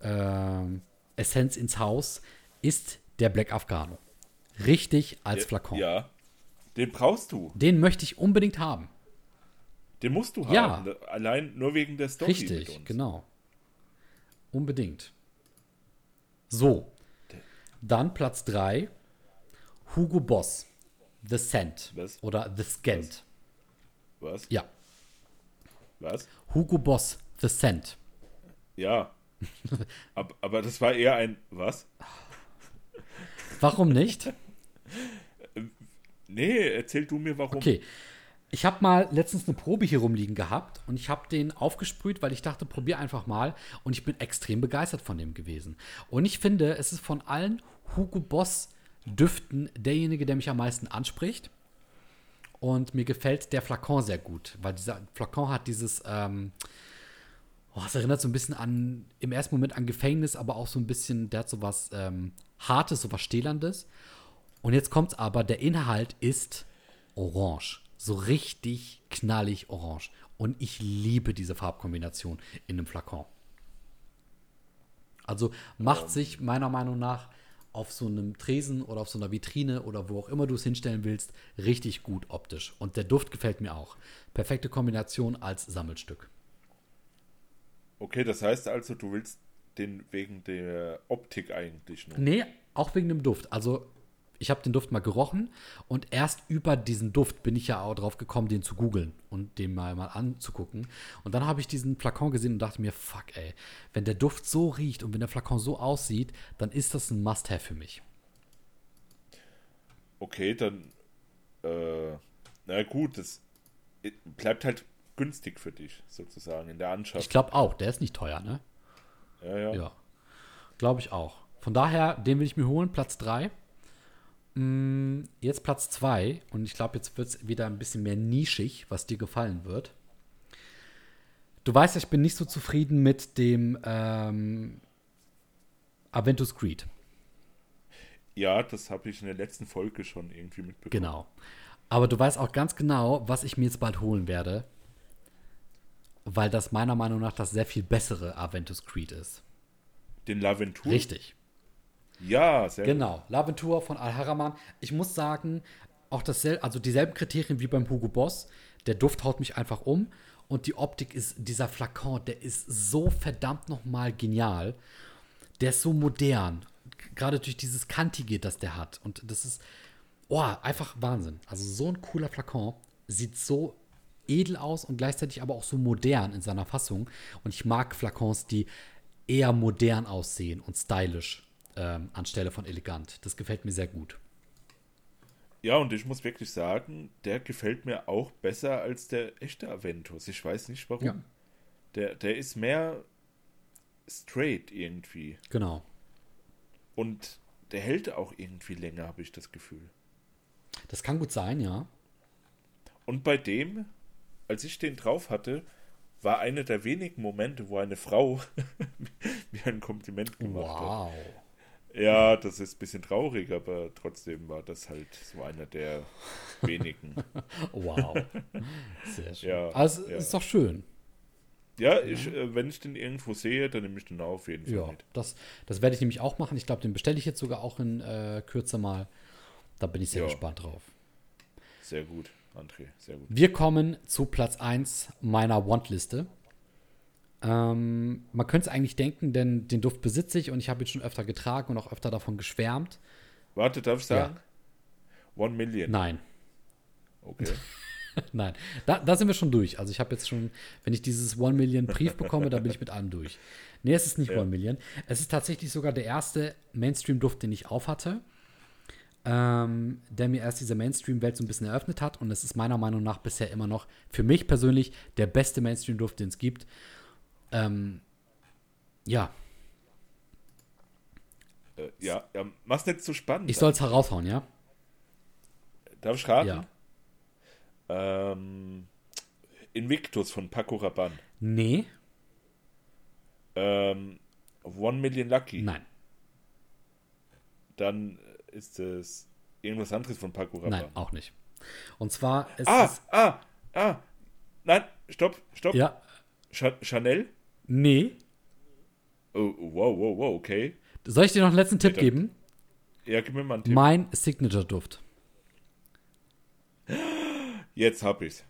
Speaker 2: ähm, Essenz ins Haus. Ist der Black Afghano. Richtig als Flakon.
Speaker 1: Ja. Den brauchst du.
Speaker 2: Den möchte ich unbedingt haben.
Speaker 1: Den musst du
Speaker 2: Ja.
Speaker 1: haben. Allein nur wegen der Story mit
Speaker 2: Richtig, genau. Unbedingt. So. Dann Platz 3. Hugo Boss. The Scent.
Speaker 1: Was?
Speaker 2: Oder The Scent.
Speaker 1: Was?
Speaker 2: Ja.
Speaker 1: Was?
Speaker 2: Hugo Boss. The Scent.
Speaker 1: Ja. Aber, aber das war eher ein Was?
Speaker 2: Warum nicht?
Speaker 1: Nee, erzähl du mir warum.
Speaker 2: Okay. Ich habe mal letztens eine Probe hier rumliegen gehabt und ich habe den aufgesprüht, weil ich dachte, probier einfach mal. Und ich bin extrem begeistert von dem gewesen. Und ich finde, es ist von allen Hugo Boss Düften derjenige, der mich am meisten anspricht. Und mir gefällt der Flakon sehr gut, weil dieser Flakon hat dieses, ähm, oh, es erinnert so ein bisschen an, im ersten Moment an Gefängnis, aber auch so ein bisschen, der hat so was ähm, Hartes, so was Stählerndes. Und jetzt kommt's aber, der Inhalt ist orange. So richtig knallig orange. Und ich liebe diese Farbkombination in einem Flakon. Also macht sich meiner Meinung nach auf so einem Tresen oder auf so einer Vitrine oder wo auch immer du es hinstellen willst, richtig gut optisch. Und der Duft gefällt mir auch. Perfekte Kombination als Sammelstück.
Speaker 1: Okay, das heißt also, du willst den wegen der Optik eigentlich nur.
Speaker 2: Nee, auch wegen dem Duft. Also, ich habe den Duft mal gerochen und erst über diesen Duft bin ich ja auch drauf gekommen, den zu googeln und den mal, mal anzugucken. Und dann habe ich diesen Flakon gesehen und dachte mir, fuck, ey, wenn der Duft so riecht und wenn der Flakon so aussieht, dann ist das ein Must-Have für mich.
Speaker 1: Okay, dann. Äh, na gut, das bleibt halt günstig für dich, sozusagen, in der
Speaker 2: Ich
Speaker 1: Anschaffung.
Speaker 2: glaube auch, der ist nicht teuer, ne?
Speaker 1: Ja, ja.
Speaker 2: Ja. Glaube ich auch. Von daher, den will ich mir holen, Platz 3. Jetzt Platz 2. Und ich glaube, jetzt wird es wieder ein bisschen mehr nischig, was dir gefallen wird. Du weißt ja, ich bin nicht so zufrieden mit dem ähm, Aventus Creed.
Speaker 1: Ja, das habe ich in der letzten Folge schon irgendwie mitbekommen.
Speaker 2: Genau. Aber du weißt auch ganz genau, was ich mir jetzt bald holen werde. Weil das meiner Meinung nach das sehr viel bessere Aventus Creed ist.
Speaker 1: Den Laventur?
Speaker 2: Richtig.
Speaker 1: Ja, sehr gut.
Speaker 2: Genau, L'Aventur von Al-Haraman. Ich muss sagen, auch dasselbe, also dieselben Kriterien wie beim Hugo Boss. Der Duft haut mich einfach um und die Optik ist, dieser Flakon, der ist so verdammt nochmal genial. Der ist so modern, gerade durch dieses Kantige, das der hat. Und das ist, oh, einfach Wahnsinn. Also so ein cooler Flakon, sieht so edel aus und gleichzeitig aber auch so modern in seiner Fassung. Und ich mag Flakons, die eher modern aussehen und stylisch ähm, anstelle von elegant. Das gefällt mir sehr gut.
Speaker 1: Ja, und ich muss wirklich sagen, der gefällt mir auch besser als der echte Aventus. Ich weiß nicht warum.
Speaker 2: Ja.
Speaker 1: Der, der ist mehr straight irgendwie.
Speaker 2: Genau.
Speaker 1: Und der hält auch irgendwie länger, habe ich das Gefühl.
Speaker 2: Das kann gut sein, ja.
Speaker 1: Und bei dem, als ich den drauf hatte, war einer der wenigen Momente, wo eine Frau mir ein Kompliment gemacht hat.
Speaker 2: Wow.
Speaker 1: Ja, das ist ein bisschen traurig, aber trotzdem war das halt so einer der wenigen.
Speaker 2: Wow. Sehr schön.
Speaker 1: Ja,
Speaker 2: also,
Speaker 1: ja.
Speaker 2: ist doch schön.
Speaker 1: Ja, ich, äh, wenn ich den irgendwo sehe, dann nehme ich den auf jeden Fall
Speaker 2: Ja,
Speaker 1: mit.
Speaker 2: das, das werde ich nämlich auch machen. Ich glaube, den bestelle ich jetzt sogar auch in äh, Kürze mal. Da bin ich sehr
Speaker 1: Ja.
Speaker 2: gespannt drauf.
Speaker 1: Sehr gut, André, sehr gut.
Speaker 2: Wir kommen zu Platz 1 meiner Want-Liste. Ähm, man könnte es eigentlich denken, denn den Duft besitze ich und ich habe ihn schon öfter getragen und auch öfter davon geschwärmt.
Speaker 1: Warte, darf ich sagen? One Million.
Speaker 2: Nein,
Speaker 1: Okay.
Speaker 2: nein. Da, da sind wir schon durch. Also ich habe jetzt schon, wenn ich dieses One Million Brief bekomme, dann bin ich mit allem durch. Nee, es ist nicht
Speaker 1: Ja.
Speaker 2: One Million. Es ist tatsächlich sogar der erste Mainstream-Duft, den ich aufhatte. Ähm, der mir erst diese Mainstream-Welt so ein bisschen eröffnet hat. Und es ist meiner Meinung nach bisher immer noch für mich persönlich der beste Mainstream-Duft, den es gibt. Ähm, ja,
Speaker 1: äh, ja, ja, mach's nicht zu spannend.
Speaker 2: ich soll es heraushauen, ja?
Speaker 1: Darf ich raten?
Speaker 2: Ja.
Speaker 1: Ähm, Invictus von Paco Rabanne.
Speaker 2: Nee,
Speaker 1: Ähm, One Million Lucky.
Speaker 2: nein,
Speaker 1: Dann ist es irgendwas anderes von Paco Rabanne.
Speaker 2: nein, auch nicht. Und zwar ist
Speaker 1: Ah,
Speaker 2: es.
Speaker 1: ah, ah. Nein, stopp, stopp.
Speaker 2: Ja,
Speaker 1: Cha Chanel?
Speaker 2: nee.
Speaker 1: Oh, wow, wow, wow, okay.
Speaker 2: Soll ich dir noch einen letzten Tipp geben?
Speaker 1: Ja, gib mir mal einen Tipp.
Speaker 2: Mein Signature-Duft.
Speaker 1: Jetzt hab ich's.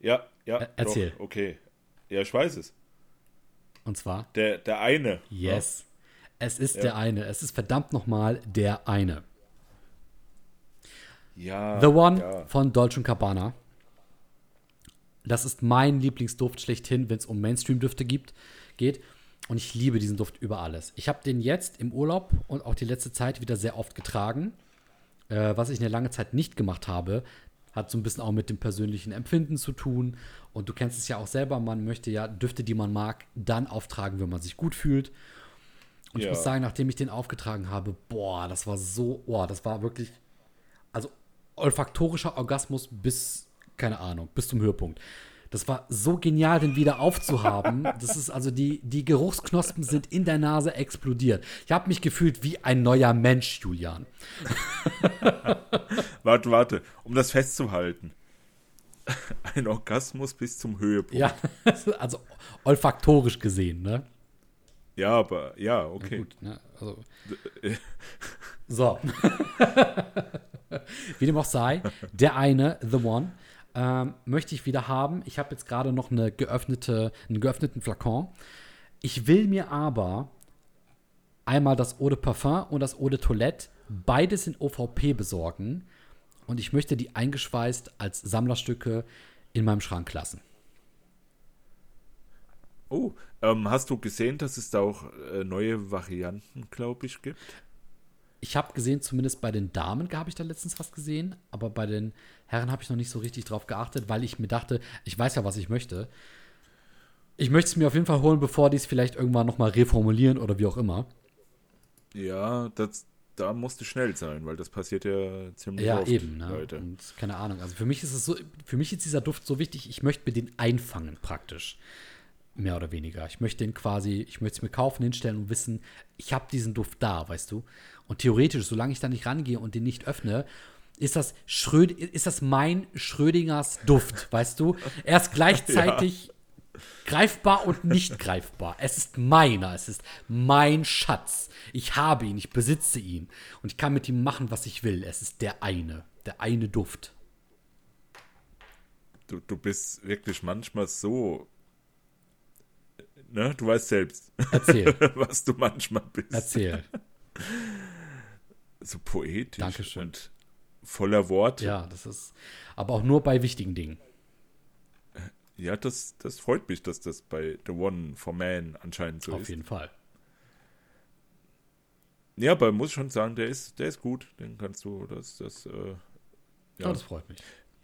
Speaker 1: Ja, ja.
Speaker 2: Erzähl.
Speaker 1: Doch, okay. Ja, ich weiß es.
Speaker 2: Und zwar,
Speaker 1: Der, der eine.
Speaker 2: yes. Es ist
Speaker 1: Ja.
Speaker 2: der eine. Es ist verdammt nochmal der eine.
Speaker 1: Ja.
Speaker 2: The One
Speaker 1: Ja.
Speaker 2: von Dolce Gabbana. Das ist mein Lieblingsduft schlechthin, wenn es um Mainstream-Düfte gibt, geht. Und ich liebe diesen Duft über alles. Ich habe den jetzt im Urlaub und auch die letzte Zeit wieder sehr oft getragen. Äh, was ich eine lange Zeit nicht gemacht habe, hat so ein bisschen auch mit dem persönlichen Empfinden zu tun. Und du kennst es ja auch selber, man möchte ja Düfte, die man mag, dann auftragen, wenn man sich gut fühlt. Und ich
Speaker 1: Ja.
Speaker 2: muss sagen, nachdem ich den aufgetragen habe, boah, das war so, boah, das war wirklich, also olfaktorischer Orgasmus bis, keine Ahnung, bis zum Höhepunkt. Das war so genial, den wieder aufzuhaben. Das ist also, die, die Geruchsknospen sind in der Nase explodiert. Ich habe mich gefühlt wie ein neuer Mensch, Julian.
Speaker 1: Warte, warte. Um das festzuhalten. Ein Orgasmus bis zum Höhepunkt.
Speaker 2: Ja, also olfaktorisch gesehen, ne?
Speaker 1: Ja, aber ja, okay.
Speaker 2: Gut, ne? Also, so. Wie dem auch sei, der eine, The One, ähm, möchte ich wieder haben. Ich habe jetzt gerade noch eine geöffnete, einen geöffneten Flakon. Ich will mir aber einmal das Eau de Parfum und das Eau de Toilette beides in OVP besorgen. Und ich möchte die eingeschweißt als Sammlerstücke in meinem Schrank lassen.
Speaker 1: Oh, ähm, hast du gesehen, dass es da auch äh, neue Varianten, glaube ich, gibt?
Speaker 2: Ich habe gesehen, zumindest bei den Damen habe ich da letztens was gesehen, aber bei den Herren habe ich noch nicht so richtig drauf geachtet, weil ich mir dachte, ich weiß ja, was ich möchte. Ich möchte es mir auf jeden Fall holen, bevor die es vielleicht irgendwann noch mal reformulieren oder wie auch immer.
Speaker 1: Ja, das, da musst du schnell sein, weil das passiert ja ziemlich
Speaker 2: Ja,
Speaker 1: oft,
Speaker 2: eben. Ne?
Speaker 1: Leute.
Speaker 2: Und keine Ahnung. Also für mich ist es so, für mich ist dieser Duft so wichtig. Ich möchte mir den einfangen praktisch, mehr oder weniger. Ich möchte den quasi, ich möchte es mir kaufen, hinstellen und wissen, ich habe diesen Duft da, weißt du. Und theoretisch, solange ich da nicht rangehe und den nicht öffne, ist das Schröd ist das mein Schrödingers Duft, weißt du? Er ist gleichzeitig greifbar und nicht greifbar. Es ist meiner, es ist mein Schatz. Ich habe ihn, ich besitze ihn und ich kann mit ihm machen, was ich will. Es ist der eine, der eine Duft.
Speaker 1: Du, du bist wirklich manchmal so. Ne, du weißt selbst,
Speaker 2: Erzähl,
Speaker 1: was du manchmal bist.
Speaker 2: erzähl.
Speaker 1: So poetisch
Speaker 2: Dankeschön.
Speaker 1: und voller Worte.
Speaker 2: Ja, das ist aber auch nur bei wichtigen Dingen.
Speaker 1: Ja, das, das freut mich, dass das bei The One for Man anscheinend so
Speaker 2: Auf
Speaker 1: ist.
Speaker 2: jeden Fall.
Speaker 1: Ja, aber muss schon sagen, der ist, der ist gut. Den kannst du, das, das äh, Ja.
Speaker 2: Oh, das freut mich.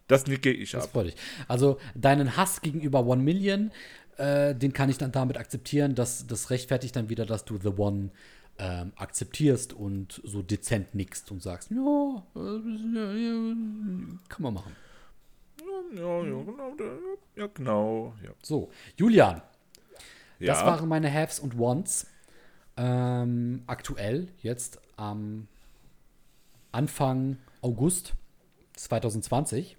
Speaker 1: Das nicke ich
Speaker 2: Das
Speaker 1: ab.
Speaker 2: freut mich. Also deinen Hass gegenüber One Million, äh, den kann ich dann damit akzeptieren. Das, das rechtfertigt dann wieder, dass du The One ähm, akzeptierst und so dezent nickst und sagst, ja, äh, kann man machen.
Speaker 1: Ja, ja, genau. Ja, genau. Ja.
Speaker 2: So, Julian, das
Speaker 1: ja.
Speaker 2: waren meine Haves und Wants. Ähm, aktuell, jetzt am Anfang August 2020.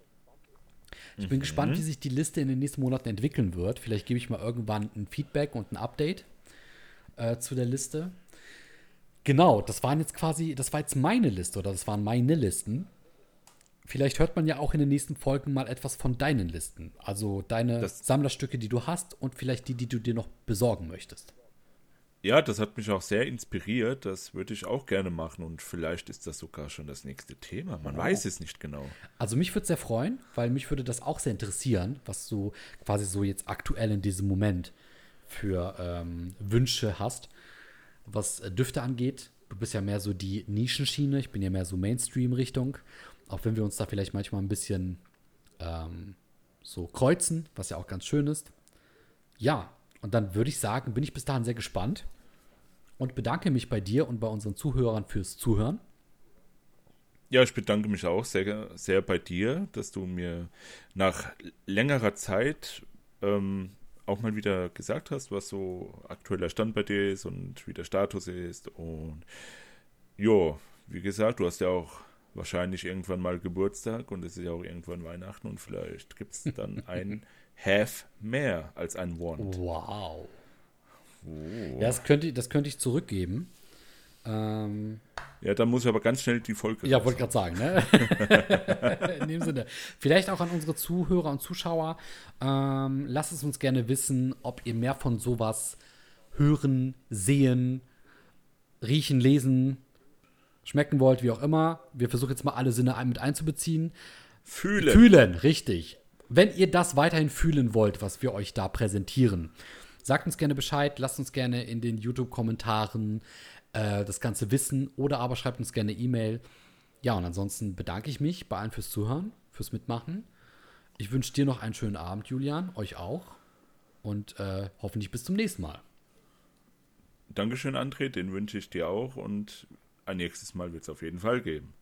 Speaker 2: Ich bin gespannt, wie sich die Liste in den nächsten Monaten entwickeln wird. Vielleicht gebe ich mal irgendwann ein Feedback und ein Update äh, zu der Liste. Genau, das waren jetzt quasi, das war jetzt meine Liste oder das waren meine Listen. Vielleicht hört man ja auch in den nächsten Folgen mal etwas von deinen Listen. Also deine
Speaker 1: Das-
Speaker 2: Sammlerstücke, die du hast und vielleicht die, die du dir noch besorgen möchtest.
Speaker 1: Ja, das hat mich auch sehr inspiriert. Das würde ich auch gerne machen. Und vielleicht ist das sogar schon das nächste Thema. Man weiß es nicht genau.
Speaker 2: Also mich würde es sehr freuen, weil mich würde das auch sehr interessieren, was du quasi so jetzt aktuell in diesem Moment für ähm, Wünsche hast, was äh, Düfte angeht. Du bist ja mehr so die Nischenschiene, ich bin ja mehr so Mainstream-Richtung, auch wenn wir uns da vielleicht manchmal ein bisschen ähm, so kreuzen, was ja auch ganz schön ist. Ja, und dann würde ich sagen, bin ich bis dahin sehr gespannt und bedanke mich bei dir und bei unseren Zuhörern fürs Zuhören.
Speaker 1: Ja, ich bedanke mich auch sehr, sehr bei dir, dass du mir nach längerer Zeit ähm, auch mal wieder gesagt hast, was so aktueller Stand bei dir ist und wie der Status ist. Und jo, wie gesagt, du hast ja auch wahrscheinlich irgendwann mal Geburtstag und es ist ja auch irgendwann Weihnachten und vielleicht gibt es dann ein Have mehr als ein Want.
Speaker 2: Wow.
Speaker 1: Oh.
Speaker 2: Ja, das könnte, das könnte ich zurückgeben. Ähm,
Speaker 1: Ja, dann muss ich aber ganz schnell die Folge.
Speaker 2: ja, wollte gerade sagen, ne? In dem Sinne. Vielleicht auch an unsere Zuhörer und Zuschauer. Ähm, lasst es uns gerne wissen, ob ihr mehr von sowas hören, sehen, riechen, lesen, schmecken wollt, wie auch immer. Wir versuchen jetzt mal alle Sinne ein- mit einzubeziehen.
Speaker 1: Fühle.
Speaker 2: Fühlen, richtig. Wenn ihr das weiterhin fühlen wollt, was wir euch da präsentieren, sagt uns gerne Bescheid, lasst uns gerne in den YouTube-Kommentaren äh, das Ganze wissen oder aber schreibt uns gerne E-Mail. Ja, und ansonsten bedanke ich mich bei allen fürs Zuhören, fürs Mitmachen. Ich wünsche dir noch einen schönen Abend, Julian, euch auch. Und äh, hoffentlich bis zum nächsten Mal.
Speaker 1: Dankeschön, André, den wünsche ich dir auch und ein nächstes Mal wird es auf jeden Fall geben.